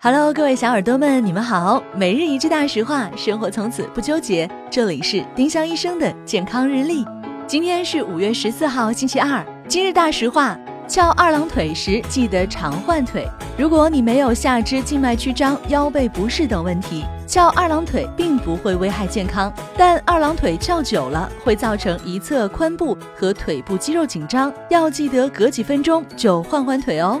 Hello，各位小耳朵们，你们好。每日一句大实话，生活从此不纠结。这里是丁香医生的健康日历。今天是五月十四号，星期二。今日大实话：翘二郎腿时记得常换腿。如果你没有下肢静脉曲张、腰背不适等问题，翘二郎腿并不会危害健康。但二郎腿翘久了，会造成一侧髋部和腿部肌肉紧张，要记得隔几分钟就换换腿哦。